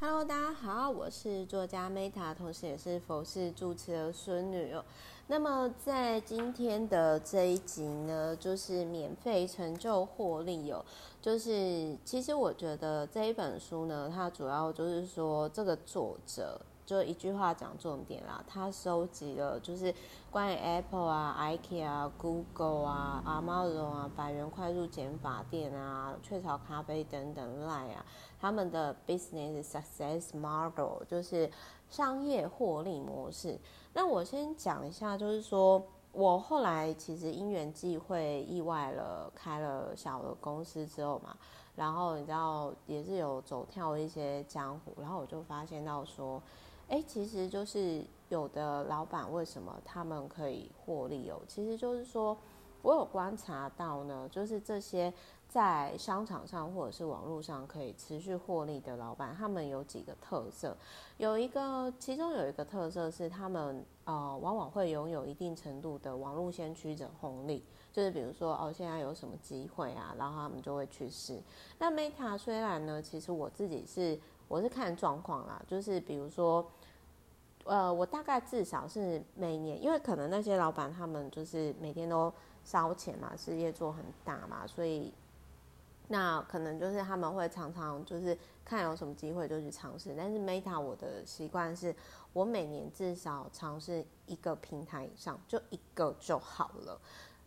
Hello，大家好，我是作家 Meta，同时也是佛系主持的孙女哦。那么在今天的这一集呢，就是免费成就获利哦。就是其实我觉得这一本书呢，它主要就是说这个作者。就一句话讲重点啦，他收集了就是关于 Apple 啊、IKEA 啊、Google 啊、Amazon 啊、百元快速减法店啊、雀巢咖啡等等 Line 啊，他们的 Business Success Model 就是商业获利模式。那我先讲一下，就是说我后来其实因缘际会意外了开了小的公司之后嘛，然后你知道也是有走跳一些江湖，然后我就发现到说。哎，其实就是有的老板为什么他们可以获利哦？其实就是说，我有观察到呢，就是这些在商场上或者是网络上可以持续获利的老板，他们有几个特色。有一个，其中有一个特色是他们呃，往往会拥有一定程度的网络先驱者红利，就是比如说哦，现在有什么机会啊，然后他们就会去试。那 Meta 虽然呢，其实我自己是我是看状况啦，就是比如说。呃，我大概至少是每年，因为可能那些老板他们就是每天都烧钱嘛，事业做很大嘛，所以那可能就是他们会常常就是看有什么机会就去尝试。但是 Meta 我的习惯是，我每年至少尝试一个平台以上，就一个就好了。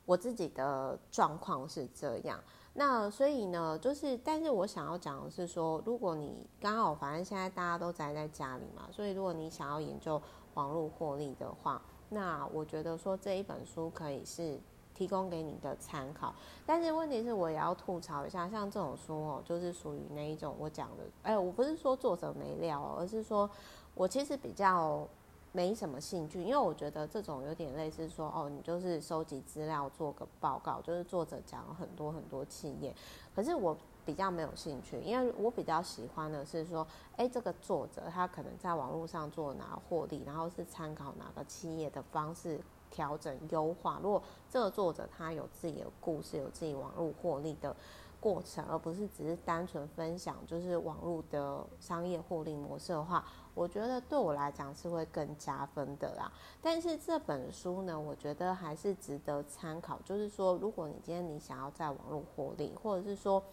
我自己的状况是这样。那所以呢，就是，但是我想要讲的是说，如果你刚好反正现在大家都宅在家里嘛，所以如果你想要研究网络获利的话，那我觉得说这一本书可以是提供给你的参考。但是问题是，我也要吐槽一下，像这种书哦，就是属于那一种我讲的，哎，我不是说作者没料，而是说我其实比较。没什么兴趣，因为我觉得这种有点类似说，哦，你就是收集资料做个报告，就是作者讲了很多很多企业，可是我比较没有兴趣，因为我比较喜欢的是说，哎，这个作者他可能在网络上做哪获利，然后是参考哪个企业的方式调整优化。如果这个作者他有自己的故事，有自己网络获利的过程，而不是只是单纯分享就是网络的商业获利模式的话，我觉得对我来讲是会更加分的啦。但是这本书呢，我觉得还是值得参考。就是说，如果你今天你想要在网络获利，或者是说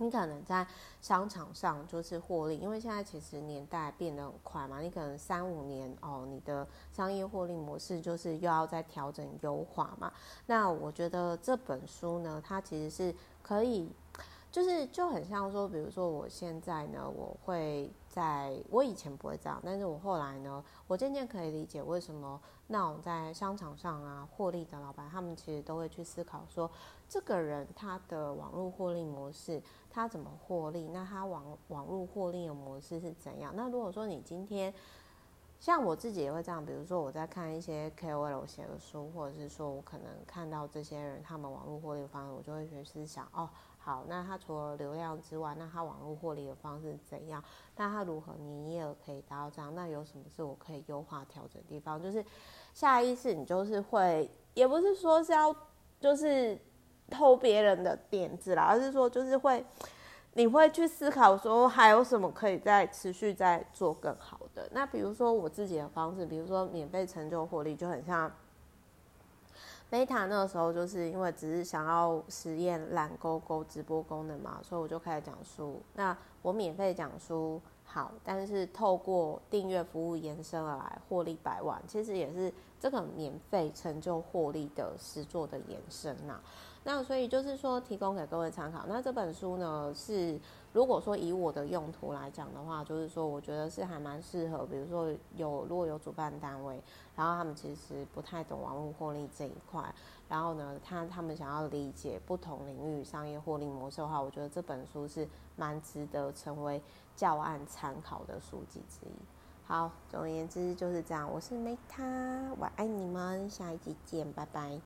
你可能在商场上就是获利，因为现在其实年代变得很快嘛，你可能三五年哦，你的商业获利模式就是又要再调整优化嘛。那我觉得这本书呢，它其实是。可以，就是就很像说，比如说我现在呢，我会在我以前不会这样，但是我后来呢，我渐渐可以理解为什么那种在商场上啊获利的老板，他们其实都会去思考说，这个人他的网络获利模式，他怎么获利？那他网网络获利的模式是怎样？那如果说你今天。像我自己也会这样，比如说我在看一些 KOL 写的书，或者是说我可能看到这些人他们网络获利的方式，我就会去思想哦，好，那他除了流量之外，那他网络获利的方式怎样？那他如何营业额可以达到这样？那有什么是我可以优化调整的地方？就是下意识你就是会，也不是说是要就是偷别人的点子啦，而是说就是会。你会去思考说还有什么可以再持续再做更好的？那比如说我自己的方式，比如说免费成就获利，就很像 Meta 那个时候，就是因为只是想要实验懒勾勾直播功能嘛，所以我就开始讲书。那我免费讲书好，但是透过订阅服务延伸而来获利百万，其实也是这个免费成就获利的实作的延伸呐。那所以就是说，提供给各位参考。那这本书呢，是如果说以我的用途来讲的话，就是说，我觉得是还蛮适合。比如说有如果有主办单位，然后他们其实不太懂网络获利这一块，然后呢，他他们想要理解不同领域商业获利模式的话，我觉得这本书是蛮值得成为教案参考的书籍之一。好，总而言之就是这样。我是 Meta，我爱你们，下一集见，拜拜。